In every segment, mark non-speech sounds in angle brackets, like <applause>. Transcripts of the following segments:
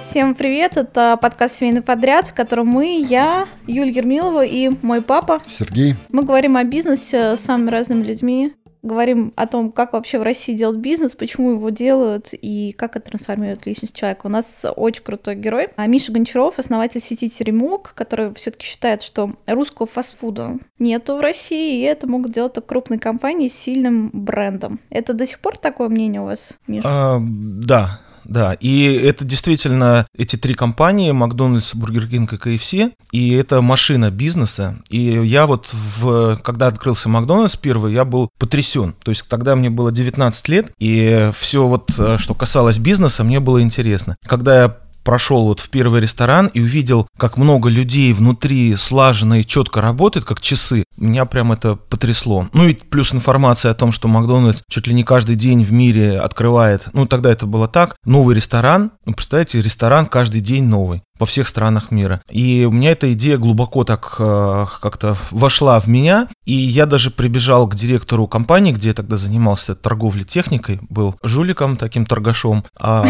Всем привет, это подкаст «Семейный подряд», в котором мы, я, Юлия Ермилова и мой папа. Сергей. Мы говорим о бизнесе с самыми разными людьми, говорим о том, как вообще в России делать бизнес, почему его делают и как это трансформирует личность человека. У нас очень крутой герой. А Миша Гончаров, основатель сети Теремок, который все-таки считает, что русского фастфуда нету в России, и это могут делать только крупные компании с сильным брендом. Это до сих пор такое мнение у вас, Миша? А, да, да, и это действительно эти три компании, Макдональдс, Бургер Кинг и КФС, и это машина бизнеса. И я вот, в, когда открылся Макдональдс первый, я был потрясен. То есть тогда мне было 19 лет, и все вот, э, что касалось бизнеса, мне было интересно. Когда я прошел вот в первый ресторан и увидел, как много людей внутри слаженно и четко работает, как часы, меня прям это потрясло. Ну и плюс информация о том, что Макдональдс чуть ли не каждый день в мире открывает, ну тогда это было так, новый ресторан, ну представляете, ресторан каждый день новый во всех странах мира. И у меня эта идея глубоко так э, как-то вошла в меня, и я даже прибежал к директору компании, где я тогда занимался торговлей техникой, был жуликом таким торгашом, а,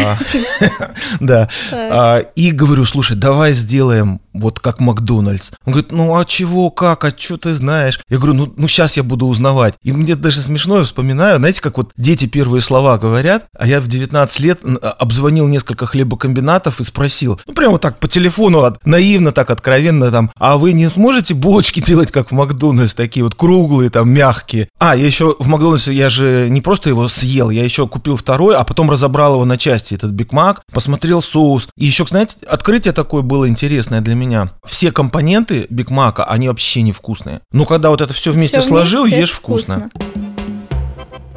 <laughs> да, а, и говорю, слушай, давай сделаем вот как Макдональдс. Он говорит, ну а чего, как, а что ты знаешь? Я говорю, ну, ну сейчас я буду узнавать. И мне даже смешно, я вспоминаю, знаете, как вот дети первые слова говорят, а я в 19 лет обзвонил несколько хлебокомбинатов и спросил, ну прямо так по телефону, наивно так, откровенно там, а вы не сможете булочки делать, как в Макдональдс, такие вот круглые, там, мягкие? А, я еще в Макдональдсе, я же не просто его съел, я еще купил второй, а потом разобрал его на части, этот Биг Мак, посмотрел соус. И еще, знаете, открытие такое было интересное для меня. Все компоненты Биг Мака, они вообще невкусные. Но когда вот это все вместе все сложил, вместе ешь вкусно. вкусно.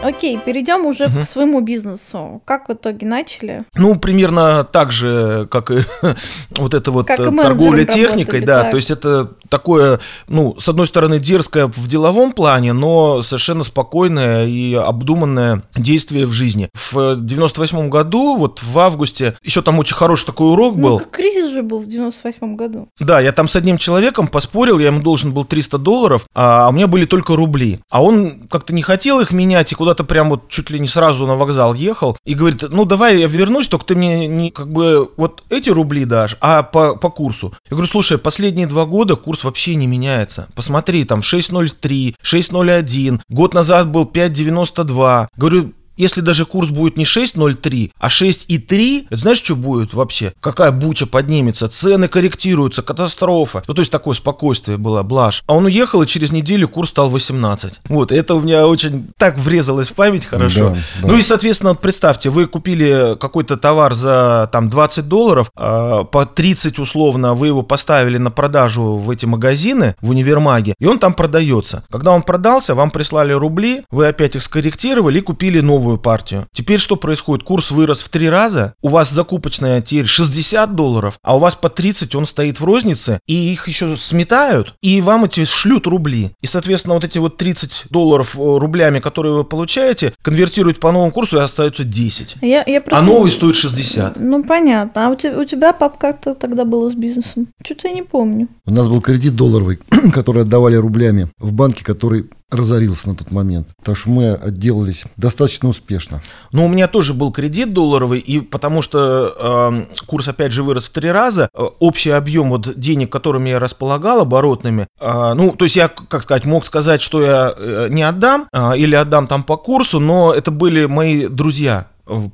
Окей, перейдем уже угу. к своему бизнесу. Как в итоге начали? Ну, примерно так же, как и <laughs> вот это вот как торговля техникой, да. Так. То есть это такое, ну, с одной стороны, дерзкое в деловом плане, но совершенно спокойное и обдуманное действие в жизни. В 98 году, вот в августе, еще там очень хороший такой урок ну, был. Кризис же был в 98 году. Да, я там с одним человеком поспорил, я ему должен был 300 долларов, а у меня были только рубли. А он как-то не хотел их менять и куда-то прям вот чуть ли не сразу на вокзал ехал и говорит, ну давай я вернусь, только ты мне не как бы вот эти рубли дашь, а по, по курсу. Я говорю, слушай, последние два года курс вообще не меняется. Посмотри, там 6.03, 6.01, год назад был 5.92. Говорю, если даже курс будет не 6.03, а 6.3, это знаешь, что будет вообще? Какая буча поднимется, цены корректируются, катастрофа. Ну, то есть такое спокойствие было, блажь. А он уехал, и через неделю курс стал 18. Вот, это у меня очень так врезалось в память хорошо. Да, да. Ну и, соответственно, вот представьте, вы купили какой-то товар за там 20 долларов, э, по 30 условно вы его поставили на продажу в эти магазины, в универмаге, и он там продается. Когда он продался, вам прислали рубли, вы опять их скорректировали и купили новый новую партию. Теперь что происходит? Курс вырос в три раза, у вас закупочная теперь 60 долларов, а у вас по 30 он стоит в рознице, и их еще сметают, и вам эти шлют рубли. И, соответственно, вот эти вот 30 долларов э, рублями, которые вы получаете, конвертируют по новому курсу и остается 10. Я, я просто... А новый стоит 60. Ну, понятно. А у тебя, у тебя пап, как-то тогда было с бизнесом? Что-то я не помню. У нас был кредит долларовый, <clears throat> который отдавали рублями в банке, который разорился на тот момент. Так что мы отделались достаточно успешно. Ну, у меня тоже был кредит долларовый, и потому что э, курс опять же вырос в три раза, э, общий объем вот денег, которыми я располагал, оборотными, э, ну, то есть я, как сказать, мог сказать, что я э, не отдам э, или отдам там по курсу, но это были мои друзья,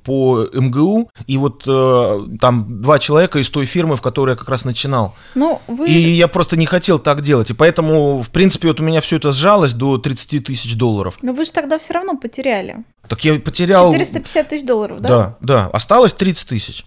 по МГУ, и вот э, там два человека из той фирмы, в которой я как раз начинал. Ну, вы... И я просто не хотел так делать, и поэтому, в принципе, вот у меня все это сжалось до 30 тысяч долларов. Но вы же тогда все равно потеряли. Так я потерял... 450 тысяч долларов, да? Да, да, осталось 30 тысяч.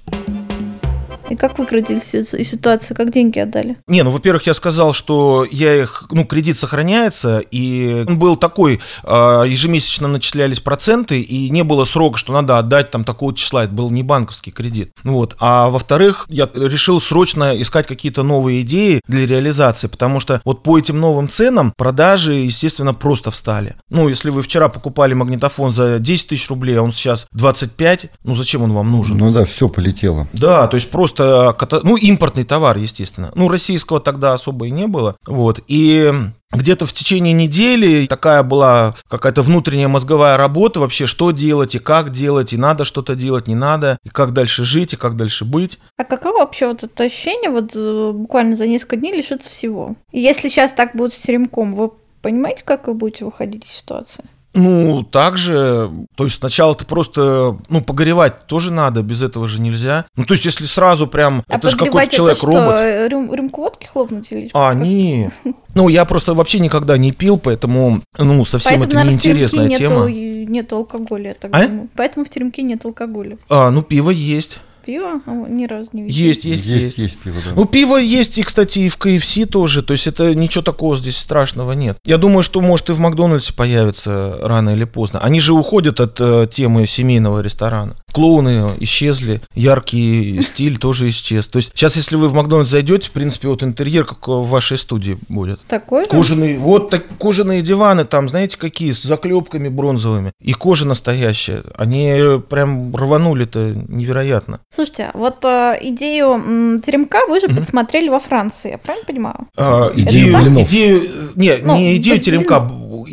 И как выкрутились из ситуации, как деньги отдали? Не, ну, во-первых, я сказал, что я их, ну, кредит сохраняется, и он был такой, а, ежемесячно начислялись проценты, и не было срока, что надо отдать там такого числа, это был не банковский кредит. Вот. А во-вторых, я решил срочно искать какие-то новые идеи для реализации, потому что вот по этим новым ценам продажи, естественно, просто встали. Ну, если вы вчера покупали магнитофон за 10 тысяч рублей, а он сейчас 25, ну, зачем он вам нужен? Ну да, все полетело. Да, то есть просто просто, ну, импортный товар, естественно. Ну, российского тогда особо и не было. Вот, и где-то в течение недели такая была какая-то внутренняя мозговая работа вообще, что делать и как делать, и надо что-то делать, не надо, и как дальше жить, и как дальше быть. А каково вообще вот это ощущение вот э, буквально за несколько дней лишиться всего? Если сейчас так будет с теремком, вы понимаете, как вы будете выходить из ситуации? Ну, также, то есть сначала ты просто, ну, погоревать тоже надо, без этого же нельзя. Ну, то есть если сразу прям, А это же какой-то человек-робот. Это что, рюм- рюмку водки хлопнуть или А, не. <laughs> Ну, я просто вообще никогда не пил, поэтому, ну, совсем Поэтому, это неинтересная тема. нету алкоголя, я так А? думаю. Поэтому в теремке нет алкоголя. А, ну, пиво есть. Пиво? О, ни разу не видела. Есть, есть, есть. есть, есть пиво, да. Ну, пиво есть, и, кстати, и в KFC тоже. То есть это ничего такого здесь страшного нет. Я думаю, что, может, и в Макдональдсе появится рано или поздно. Они же уходят от э, темы семейного ресторана. Клоуны исчезли, яркий стиль тоже исчез. То есть сейчас, если вы в Макдональдс зайдете, в принципе, вот интерьер, как в вашей студии будет. Такой? же? Кожаные, вот так, кожаные диваны там, знаете, какие, с заклепками бронзовыми. И кожа настоящая. Они прям рванули-то невероятно. Слушайте, вот э, идею м, теремка вы же подсмотрели во Франции, я правильно понимаю? А, Это идею, так? идею, не, Ну, не идею теремка,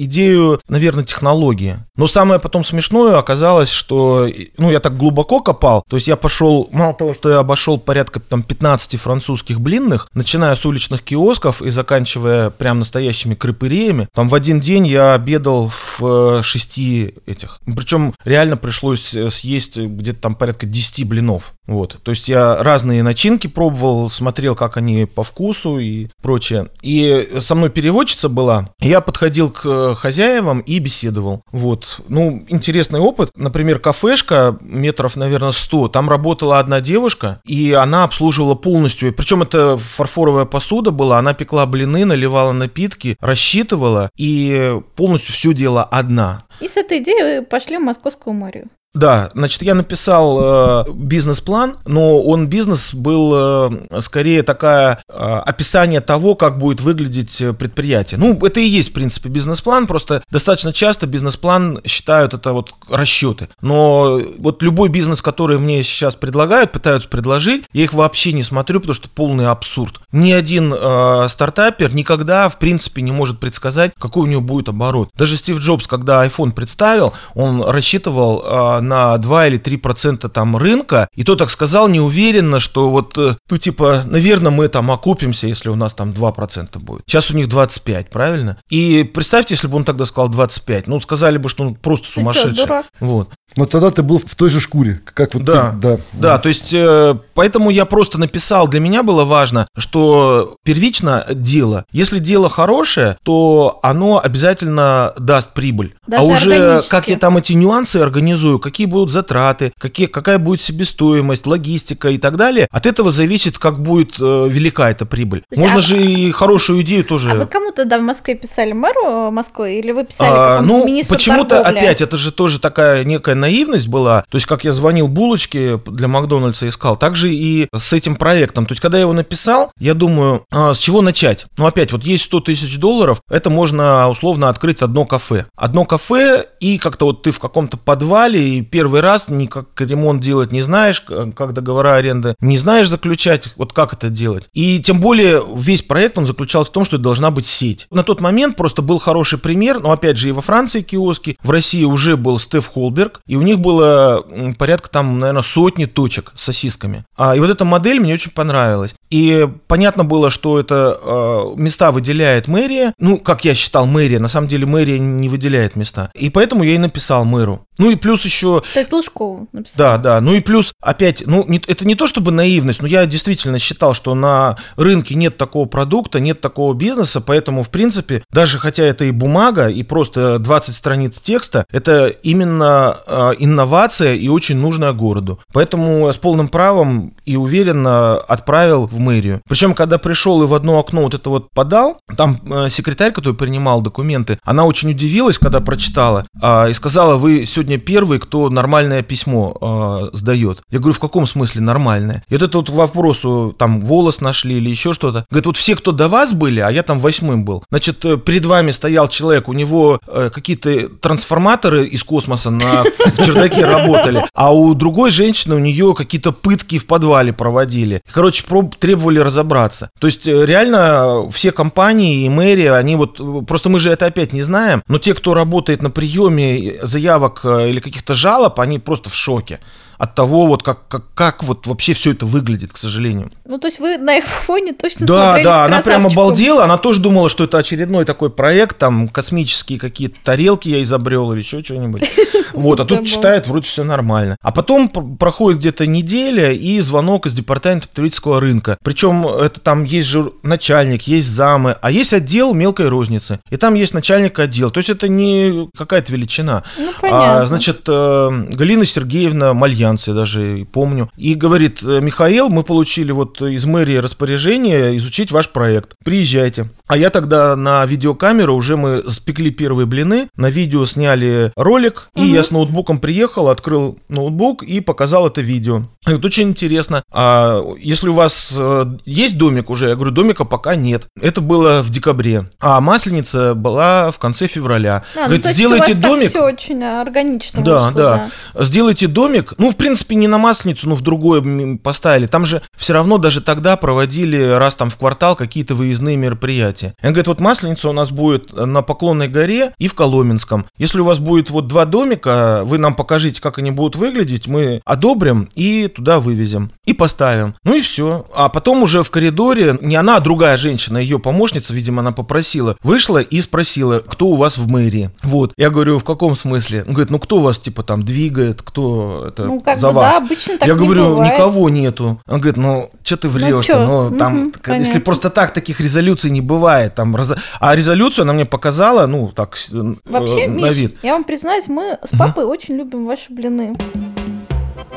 идею, наверное, технологии. Но самое потом смешное оказалось, что, ну, я так глубоко копал, то есть я пошел, мало того, что я обошел порядка там 15 французских блинных, начиная с уличных киосков и заканчивая прям настоящими крыпыреями, там в один день я обедал в э, шести этих. Причем реально пришлось э, съесть где-то там порядка 10 блинов. Вот. То есть я разные начинки пробовал, смотрел, как они по вкусу и прочее. И со мной переводчица была. Я подходил к хозяевам и беседовал. Вот. Ну, интересный опыт. Например, кафешка метров, наверное, 100. Там работала одна девушка, и она обслуживала полностью. Причем это фарфоровая посуда была. Она пекла блины, наливала напитки, рассчитывала и полностью все делала одна. И с этой идеей пошли в Московскую мэрию. Да, значит, я написал э, бизнес-план, но он бизнес был э, скорее такая э, описание того, как будет выглядеть э, предприятие. Ну, это и есть, в принципе, бизнес-план, просто достаточно часто бизнес-план считают это вот расчеты. Но вот любой бизнес, который мне сейчас предлагают, пытаются предложить, я их вообще не смотрю, потому что полный абсурд. Ни один э, стартапер никогда, в принципе, не может предсказать, какой у него будет оборот. Даже Стив Джобс, когда iPhone представил, он рассчитывал э, на 2 или 3 процента там рынка, и то так сказал неуверенно, что вот, э, ну типа, наверное, мы там окупимся, если у нас там 2 процента будет. Сейчас у них 25, правильно? И представьте, если бы он тогда сказал 25, ну сказали бы, что он просто сумасшедший. Вот. Но тогда ты был в той же шкуре, как вот Да. ты, да. Да, то есть, э, поэтому я просто написал, для меня было важно, что первично дело, если дело хорошее, то оно обязательно даст прибыль. Даже а уже как я там эти нюансы организую, какие будут затраты, какие, какая будет себестоимость, логистика и так далее, от этого зависит, как будет э, велика эта прибыль. есть, Можно а- же и хорошую идею тоже... А вы кому тогда в Москве писали? Мэру э, Москвы? Или вы писали А, какому-то ну, министру почему-то торговли? опять, это же тоже такая некая наивность была. То есть, как я звонил булочке для Макдональдса искал, так же и с этим проектом. То есть, когда я его написал, я думаю, а, с чего начать? Ну, опять, вот есть 100 тысяч долларов, это можно условно открыть одно кафе. Одно кафе, и как-то вот ты в каком-то подвале, и первый раз никак ремонт делать не знаешь, как договора аренды, не знаешь заключать, вот как это делать. И тем более весь проект, он заключался в том, что это должна быть сеть. На тот момент просто был хороший пример, но опять же и во Франции киоски, в России уже был Стеф Холберг, и у них было порядка там, наверное, сотни точек с сосисками. А, и вот эта модель мне очень понравилась. И понятно было, что это э, места выделяет мэрия. Ну, как я считал, мэрия. На самом деле мэрия не выделяет места. И поэтому я и написал мэру. Ну и плюс еще То есть Лужкову написали? да, да. Ну и плюс, опять, ну, не- это не то чтобы наивность, но я действительно считал, что на рынке нет такого продукта, нет такого бизнеса, поэтому, в принципе, даже хотя это и бумага, и просто 20 страниц текста, это именно э, инновация и очень нужная городу. Поэтому я с полным правом и уверенно отправил в мэрию. Причем, когда пришел и в одно окно вот это вот подал, там э, секретарь, который принимал документы, она очень удивилась, когда прочитала, а, и сказала, вы сегодня первый, кто нормальное письмо а, сдает. Я говорю, в каком смысле нормальное? И вот это вот вопросу, там, волос нашли или еще что-то. Говорит, вот все, кто до вас были, а я там восьмым был. Значит, э, перед вами стоял человек, у него э, какие-то трансформаторы из космоса на в чердаке работали, а у другой женщины у нее какие-то пытки в подвале проводили. Короче, проб, требовали разобраться. То есть э, реально все компании и мэрия, они вот, просто мы же это опять не знаем, но те, кто работает на приеме заявок э, или каких-то жалоб, они просто в шоке от того, вот как, как, как вот вообще все это выглядит, к сожалению. Ну, то есть вы на их фоне точно Да, да, она прям обалдела, она тоже думала, что это очередной такой проект, там, космические какие-то тарелки я изобрел или еще что-нибудь. <laughs> Вот, а тут читает, вроде все нормально. А потом проходит где-то неделя и звонок из департамента потребительского рынка. Причем это там есть же начальник, есть замы, а есть отдел мелкой розницы. И там есть начальник отдела. То есть это не какая-то величина. Ну, понятно. А, значит, э, Галина Сергеевна Мальян альянсе, даже помню. И говорит, «Э, Михаил, мы получили вот из мэрии распоряжение изучить ваш проект. Приезжайте. А я тогда на видеокамеру уже мы спекли первые блины, на видео сняли ролик, угу. и я с ноутбуком приехал, открыл ноутбук и показал это видео. Вот очень интересно, а если у вас э, есть домик уже? Я говорю, домика пока нет. Это было в декабре. А масленица была в конце февраля. А, ну, Говорит, ну, сделайте домик. все очень органично. Да, вышло, да, да. Сделайте домик. Ну, в принципе, не на масленицу, но в другое поставили. Там же все равно даже тогда проводили раз там в квартал какие-то выездные мероприятия. Он говорит, вот масленица у нас будет на Поклонной горе и в Коломенском. Если у вас будет вот два домика, вы нам покажите, как они будут выглядеть, мы одобрим и туда вывезем. И поставим. Ну и все. А потом уже в коридоре, не она, а другая женщина, ее помощница, видимо, она попросила, вышла и спросила, кто у вас в мэрии. Вот. Я говорю, в каком смысле? Он говорит, ну кто вас, типа, там двигает, кто это ну, как за бы, вас. Да, обычно так Я не говорю, бывает. никого нету. Он говорит, ну, что ты врешь ну, ну угу, там, если просто так таких резолюций не бывает, там, раз... а резолюцию она мне показала, ну, так, Вообще, э, на Миш, вид. я вам признаюсь, мы с папой угу. очень любим ваши блины.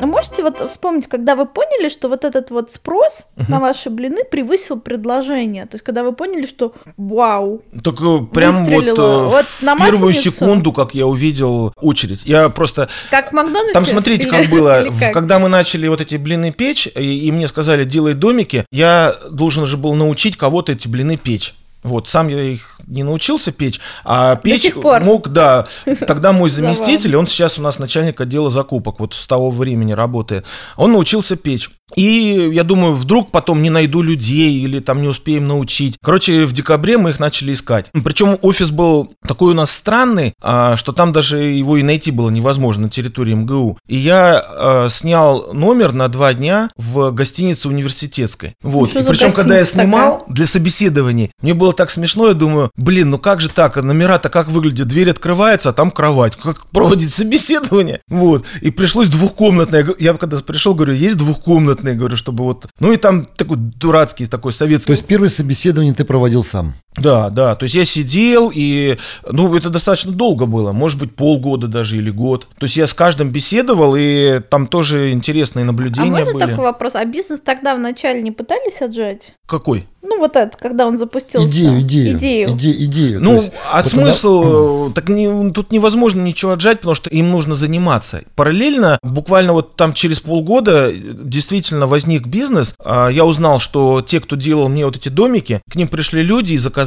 А можете вот вспомнить, когда вы поняли, что вот этот вот спрос uh-huh. на ваши блины превысил предложение? То есть, когда вы поняли, что вау, Так э, прям вот, э, вот на в первую секунду, как я увидел очередь, я просто... Как в Макдональдсе? Там смотрите, как было. <laughs> Когда мы начали вот эти блины печь, и, и мне сказали, делай домики, я должен же был научить кого-то эти блины печь. Вот, сам я их не научился печь, а печь мог, да, <laughs> тогда мой заместитель, он сейчас у нас начальник отдела закупок, вот с того времени работает, он научился печь. И я думаю, вдруг потом не найду людей или там не успеем научить. Короче, в декабре мы их начали искать. Причем офис был такой у нас странный, а, что там даже его и найти было невозможно на территории МГУ. И я а, снял номер на два дня в гостинице университетской. Вот. И причем, когда я снимал такая? для собеседования, мне было так смешно, я думаю, блин, ну как же так, номера-то как выглядят, дверь открывается, а там кровать, как проводить собеседование, <laughs> вот, и пришлось двухкомнатное, я когда пришел, говорю, есть двухкомнатные, говорю, чтобы вот, ну и там такой дурацкий такой советский. То есть первое собеседование ты проводил сам? Да, да, то есть я сидел, и, ну, это достаточно долго было, может быть, полгода даже или год. То есть я с каждым беседовал, и там тоже интересные наблюдения были. А можно были. такой вопрос? А бизнес тогда вначале не пытались отжать? Какой? Ну, вот это, когда он запустился. Идею, идею. Идею. Иде, идею. Ну, есть, а вот смысл? Она... Так не, тут невозможно ничего отжать, потому что им нужно заниматься. Параллельно, буквально вот там через полгода действительно возник бизнес. А я узнал, что те, кто делал мне вот эти домики, к ним пришли люди и заказали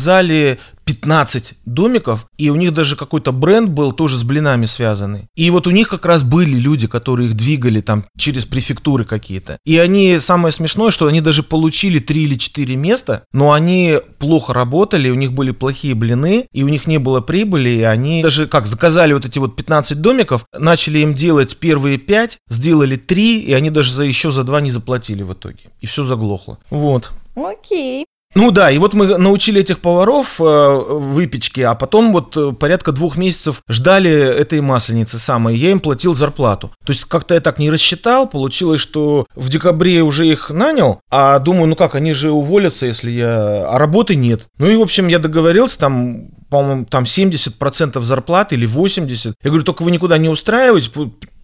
15 домиков, и у них даже какой-то бренд был тоже с блинами связанный. И вот у них как раз были люди, которые их двигали там через префектуры какие-то. И они, самое смешное, что они даже получили 3 или 4 места, но они плохо работали, у них были плохие блины, и у них не было прибыли, и они даже как заказали вот эти вот 15 домиков, начали им делать первые 5, сделали 3, и они даже за еще за 2 не заплатили в итоге. И все заглохло. Вот. Окей. Ну да, и вот мы научили этих поваров э, выпечке, а потом вот э, порядка двух месяцев ждали этой масленицы самой, я им платил зарплату. То есть как-то я так не рассчитал, получилось, что в декабре уже их нанял, а думаю, ну как, они же уволятся, если я... А работы нет. Ну и, в общем, я договорился, там по-моему, там 70% зарплаты или 80%. Я говорю, только вы никуда не устраиваетесь,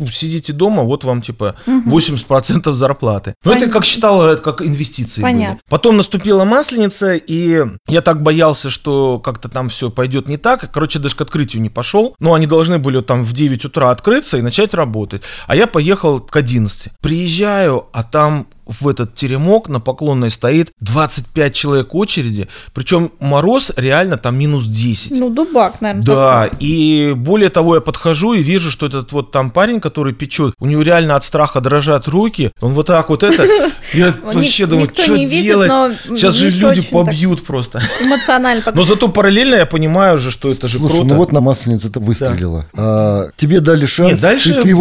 сидите дома, вот вам типа 80% зарплаты. Ну, это как считал, это как инвестиции Понятно. были. Потом наступила масленица, и я так боялся, что как-то там все пойдет не так. Короче, даже к открытию не пошел. Но они должны были там в 9 утра открыться и начать работать. А я поехал к 11. Приезжаю, а там в этот теремок на Поклонной стоит 25 человек очереди, причем мороз реально там минус 10. Ну, дубак, наверное. Да, такой. и более того, я подхожу и вижу, что этот вот там парень, который печет, у него реально от страха дрожат руки, он вот так вот это, <laughs> я вообще думаю, что делать? Сейчас же люди побьют просто. Эмоционально. Но зато параллельно я понимаю же, что это же Слушай, ну вот на Масленицу это выстрелило. А, тебе дали шанс.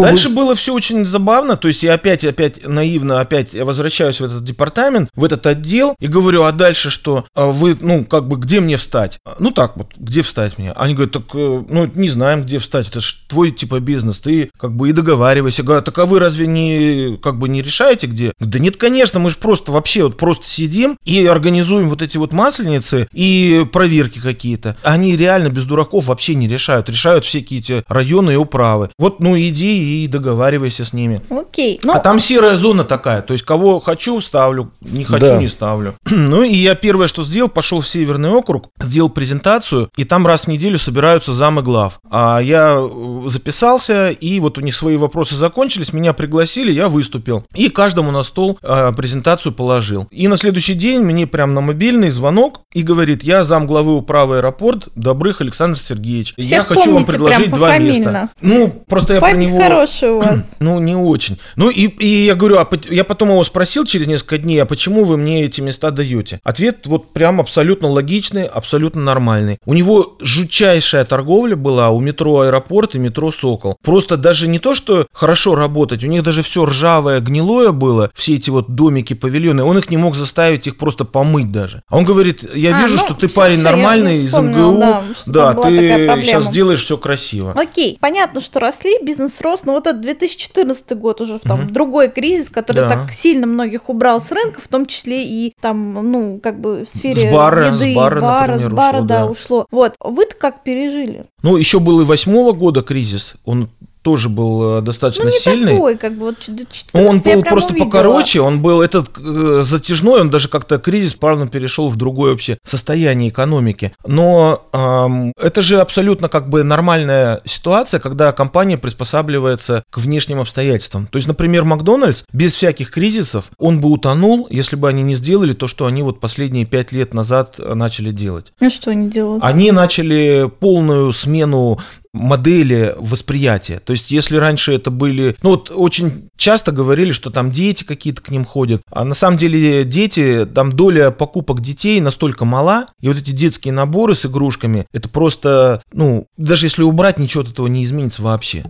дальше было все очень забавно, то есть я опять, опять наивно, опять возвращаюсь в этот департамент, в этот отдел и говорю, а дальше что? А вы, ну, как бы, где мне встать? Ну, так вот, где встать мне? Они говорят, так, э, ну, не знаем, где встать, это же твой, типа, бизнес, ты, как бы, и договаривайся. Говорят, так а вы разве не, как бы, не решаете, где? Да нет, конечно, мы же просто вообще вот просто сидим и организуем вот эти вот масленицы и проверки какие-то. Они реально без дураков вообще не решают. Решают все эти районы и управы. Вот, ну, иди и договаривайся с ними. Окей. Но... А там серая зона такая, то есть кого хочу, ставлю, не хочу, да. не ставлю. <clears throat> ну и я первое, что сделал, пошел в Северный округ, сделал презентацию, и там раз в неделю собираются замы глав. А я э, записался, и вот у них свои вопросы закончились, меня пригласили, я выступил. И каждому на стол э, презентацию положил. И на следующий день мне прям на мобильный звонок и говорит, я зам главы управы аэропорт Добрых Александр Сергеевич. Всех я хочу вам предложить два места. Ну, просто я Память про него... хорошая у вас. <clears throat> Ну, не очень. Ну, и, и я говорю, а я потом его спросил через несколько дней, а почему вы мне эти места даете? Ответ вот прям абсолютно логичный, абсолютно нормальный. У него жутчайшая торговля была у метро Аэропорт и метро Сокол. Просто даже не то, что хорошо работать, у них даже все ржавое, гнилое было, все эти вот домики, павильоны, он их не мог заставить их просто помыть даже. А он говорит, я а, вижу, ну, что ты все, парень все, нормальный из МГУ, да, да ты сейчас делаешь все красиво. Окей, понятно, что росли, бизнес рос, но вот этот 2014 год уже там угу. другой кризис, который да. так сильно многих убрал с рынка, в том числе и там, ну, как бы в сфере с бара, еды, с бара, бара, например, с бара, ушло, да, да, ушло. Вот, вы-то как пережили? Ну, еще был и восьмого года кризис, он тоже был э, достаточно ну, не сильный. Такой, как бы, вот 14 он был просто увидела. покороче, он был этот э, затяжной, он даже как-то кризис плавно перешел в другое вообще состояние экономики. Но эм, это же абсолютно как бы нормальная ситуация, когда компания приспосабливается к внешним обстоятельствам. То есть, например, Макдональдс без всяких кризисов, он бы утонул, если бы они не сделали то, что они вот последние пять лет назад начали делать. А что они делают? Они начали полную смену модели восприятия. То есть, если раньше это были... Ну, вот очень часто говорили, что там дети какие-то к ним ходят. А на самом деле дети, там доля покупок детей настолько мала, и вот эти детские наборы с игрушками, это просто, ну, даже если убрать, ничего от этого не изменится вообще.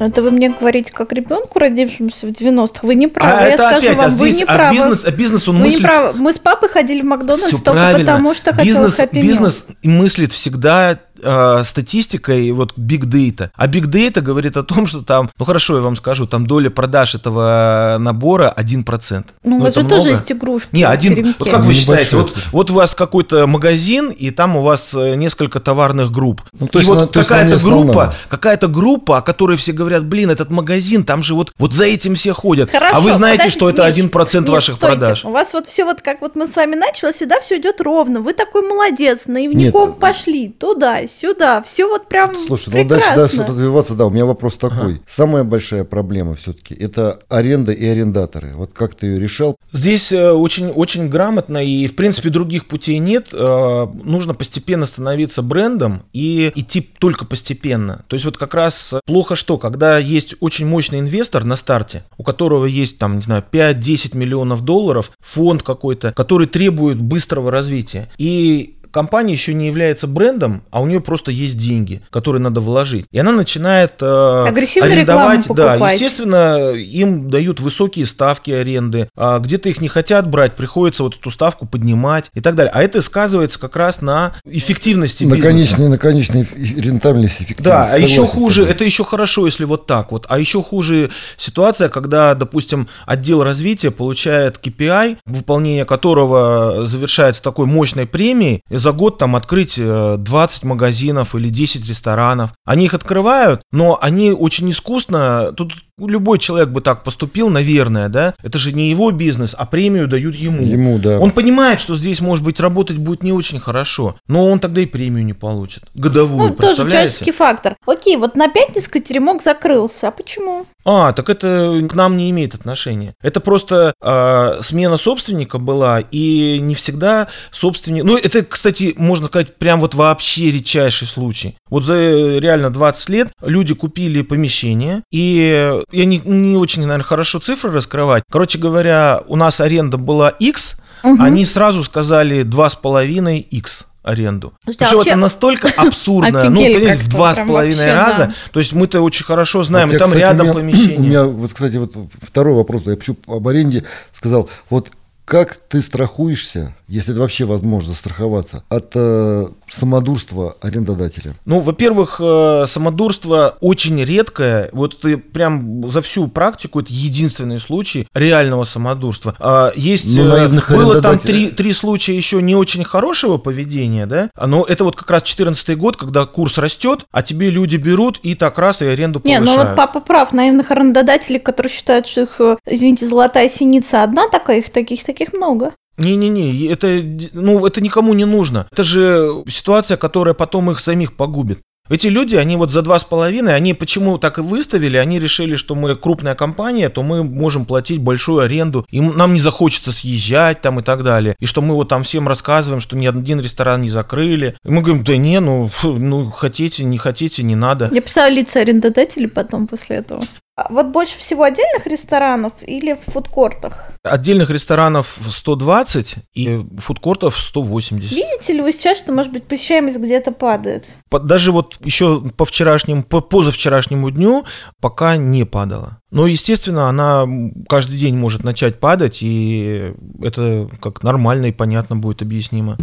Это вы мне говорите как ребенку, родившемуся в 90-х. Вы не правы. А Я это скажу опять, вам, а здесь, вы не правы. А бизнес, а бизнес он вы мыслит... не правы. Мы с папой ходили в Макдональдс Все только правильно. потому, что бизнес, хотел Бизнес мыслит всегда э, статистикой вот big data. А big data говорит о том, что там, ну хорошо, я вам скажу, там доля продаж этого набора 1%. Ну, у вас же тоже есть игрушки. Не, один. Вот как вы считаете, вот, вот у вас какой-то магазин, и там у вас э, несколько товарных групп. Ну, то и есть, вот какая-то группа, какая-то группа, о которой все говорят, блин, этот магазин, там же вот, вот за этим все ходят. Хорошо, а вы знаете, что это Миш, 1% Миш, ваших стойте. продаж. У вас вот все вот как вот мы с вами начали, всегда все идет ровно. Вы такой молодец, наивником Нет. пошли туда, сюда, все вот прям Слушай, ну дальше, дальше развиваться, да, у меня вопрос такой. Ага. Самая большая проблема все-таки это аренда и арендаторы. Вот как ты ее решал? Здесь э, очень, очень грамотно и, в принципе, других путей нет. Э, нужно постепенно становиться брендом и идти только постепенно. То есть вот как раз плохо что, когда есть очень мощный инвестор на старте, у которого есть там, не знаю, 5-10 миллионов долларов, фонд какой-то, который требует быстрого развития. И компания еще не является брендом, а у нее просто есть деньги, которые надо вложить. И она начинает э, арендовать. Да, естественно, им дают высокие ставки аренды. А где-то их не хотят брать, приходится вот эту ставку поднимать и так далее. А это сказывается как раз на эффективности на бизнеса. Конечной, на конечной рентабельности, эффективности. Да, а еще хуже, это еще хорошо, если вот так вот. А еще хуже ситуация, когда, допустим, отдел развития получает KPI, выполнение которого завершается такой мощной премией, за год там открыть 20 э, магазинов или 10 ресторанов. Они их открывают, но они очень искусно, тут любой человек бы так поступил, наверное, да? Это же не его бизнес, а премию дают ему. Ему, да. Он понимает, что здесь, может быть, работать будет не очень хорошо, но он тогда и премию не получит. Годовую, Ну, тоже человеческий фактор. Окей, вот на пятницкой теремок закрылся. А почему? А, так это к нам не имеет отношения. Это просто э, смена собственника была, и не всегда собственник... Ну, это, кстати, можно сказать, прям вот вообще редчайший случай. Вот за э, реально 20 лет люди купили помещение, и я не, не очень, наверное, хорошо цифры раскрывать. Короче говоря, у нас аренда была X, Мгм. они сразу сказали 2,5 X аренду. Слушайте, Причем а вообще- это настолько <laughs> абсурдно, ну, понимаете, в два с половиной вообще, раза. да. То есть мы-то очень хорошо знаем, Вот и я, там кстати, рядом у меня, <clears throat> помещение. У меня, вот, кстати, вот второй вопрос. Я почему об аренде сказал. Вот как ты страхуешься, если это вообще возможно застраховаться, от э, самодурства арендодателя? Ну, во-первых, э, самодурство очень редкое. Вот ты прям за всю практику это единственный случай реального самодурства. А, Есть Ну, э, было там три, три случая еще не очень хорошего поведения, да? А, Но это вот как раз 14 год, когда курс растет, а тебе люди берут и так раз и аренду Не, повышают. ну вот папа прав. Наивных арендодателей, которые считают, что их, э, извините, золотая синица одна такая, их таких таких много. Не-не-не, это, ну, это никому не нужно. Это же ситуация, которая потом их самих погубит. Эти люди, они вот за два с половиной, они почему так и выставили, они решили, что мы крупная компания, то мы можем платить большую аренду, и м- нам не захочется съезжать там и так далее. И что мы вот там всем рассказываем, что ни один ресторан не закрыли. И мы говорим, да не, ну, фу, ну хотите, не хотите, не надо. Я писала лица арендодателей потом после этого. Вот больше всего отдельных ресторанов или в фудкортах? Отдельных ресторанов 120 и фудкортов 180. Видите ли вы сейчас, что, может быть, посещаемость где-то падает? Даже вот еще по вчерашнему, по позавчерашнему дню пока не падала. Но, естественно, она каждый день может начать падать, и это как нормально и понятно будет объяснимо.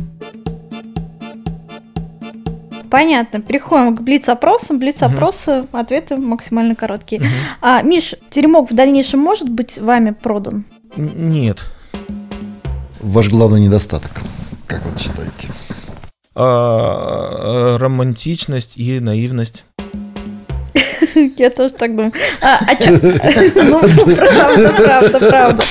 Понятно. Переходим к блиц-опросам. Блиц-опросы, ответы максимально короткие. А, Миш, теремок в дальнейшем может быть вами продан? Нет. Ваш главный недостаток, как вы считаете? А, э, романтичность и наивность. <laughs> Я тоже так думаю. А, а чё- <laughs> Ну, правда, правда, правда.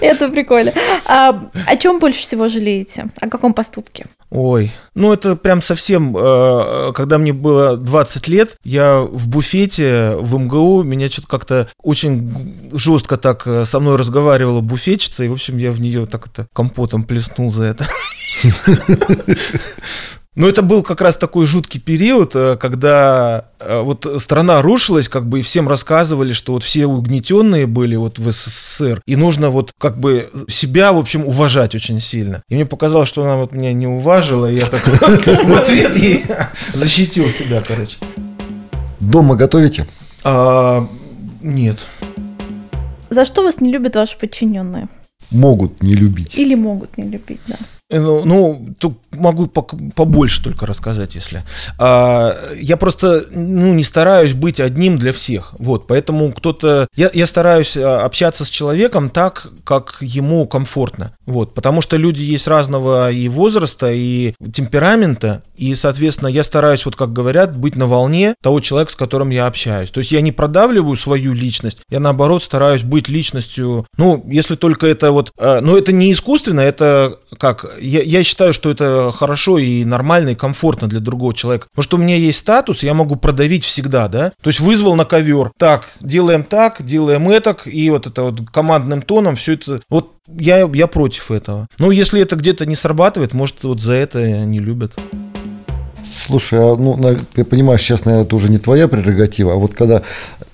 Это прикольно. А, О чем больше всего жалеете? О каком поступке? Ой, ну это прям совсем, э, когда мне было 20 лет, я в буфете в МГУ, меня что-то как-то очень жестко так э, со мной разговаривала буфетчица, и, в общем, я в нее так это компотом плеснул за это. <laughs> Но это был как раз такой жуткий период, э, когда э, вот страна рушилась, как бы и всем рассказывали, что вот все угнетенные были вот в СССР, и нужно вот как бы себя, в общем, уважать очень сильно. И мне показалось, что она вот меня не уважила, и я так в ответ ей защитил себя, короче. Дома готовите? А, Нет. За что вас не любят ваши подчиненные? Могут не любить. Или могут не любить, да. Э, Ну, ну, тут могу побольше только рассказать, если. А, я просто, ну, не стараюсь быть одним для всех. Вот, поэтому кто-то... Я, я стараюсь а, общаться с человеком так, как ему комфортно. Вот, потому что люди есть разного и возраста, и темперамента, и, соответственно, я стараюсь, вот как говорят, быть на волне того человека, с которым я общаюсь. То есть я не продавливаю свою личность, я, наоборот, стараюсь быть личностью, ну, если только это вот... э, ну, это не искусственно, это как... Я, я считаю, что это хорошо и нормально, и комфортно для другого человека. Потому что у меня есть статус, я могу продавить всегда, да? То есть вызвал на ковер. Так, делаем так, делаем это, и вот это вот командным тоном все это... Вот я, я против этого. Ну, если это где-то не срабатывает, может, вот за это не любят. Слушай, а, ну, я понимаю, сейчас, наверное, это уже не твоя прерогатива, а вот когда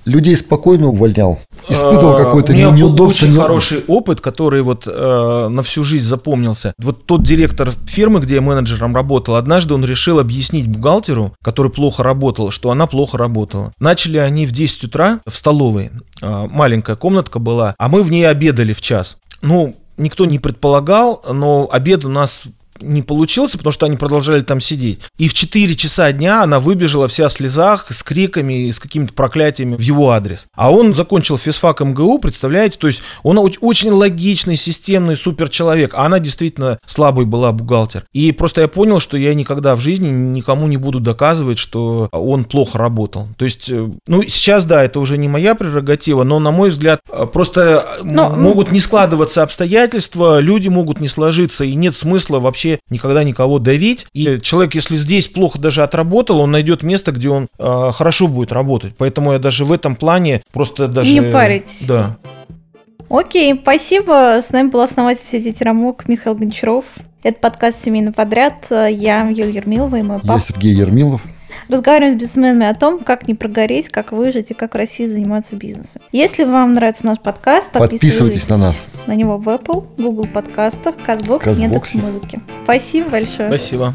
людей спокойно увольнял, испытывал А, был неудобство. очень хороший опыт, который вот э, на всю жизнь запомнился. Вот тот директор фирмы, где я менеджером работал, однажды он решил объяснить бухгалтеру, который плохо работал, что она плохо работала. Начали они в 10 утра в столовой. Э, маленькая комнатка была, а мы в ней обедали в час. Ну, никто не предполагал, но обед у нас не получился, потому что они продолжали там сидеть. И в 4 часа дня она выбежала вся в слезах, с криками, с какими-то проклятиями в его адрес. А он закончил физфак МГУ, представляете? То есть он очень логичный, системный, супер человек. А она действительно слабый была бухгалтер. И просто я понял, что я никогда в жизни никому не буду доказывать, что он плохо работал. То есть, э, ну, сейчас, да, это уже не моя прерогатива, но, на мой взгляд, э, просто но, могут не складываться обстоятельства, люди могут не сложиться, и нет смысла вообще никогда никого давить. И человек, если здесь плохо даже отработал, он найдет место, где он э, хорошо будет работать. Поэтому я даже в этом плане просто даже... Не парить. Да. Окей, спасибо. С нами был основатель сети Терамок Михаил Гончаров. Это подкаст «Семейный подряд». Я Юлия Ермилова и мой папа. Я Сергей Ермилов. Разговариваем с бизнесменами о том, как не прогореть, как выжить и как в России заниматься бизнесом. Если вам нравится наш подкаст, подписывайтесь, подписывайтесь на нас. На него в Apple, Google подкастах, Казбокс, Яндекс.Музыке. Спасибо большое. Спасибо.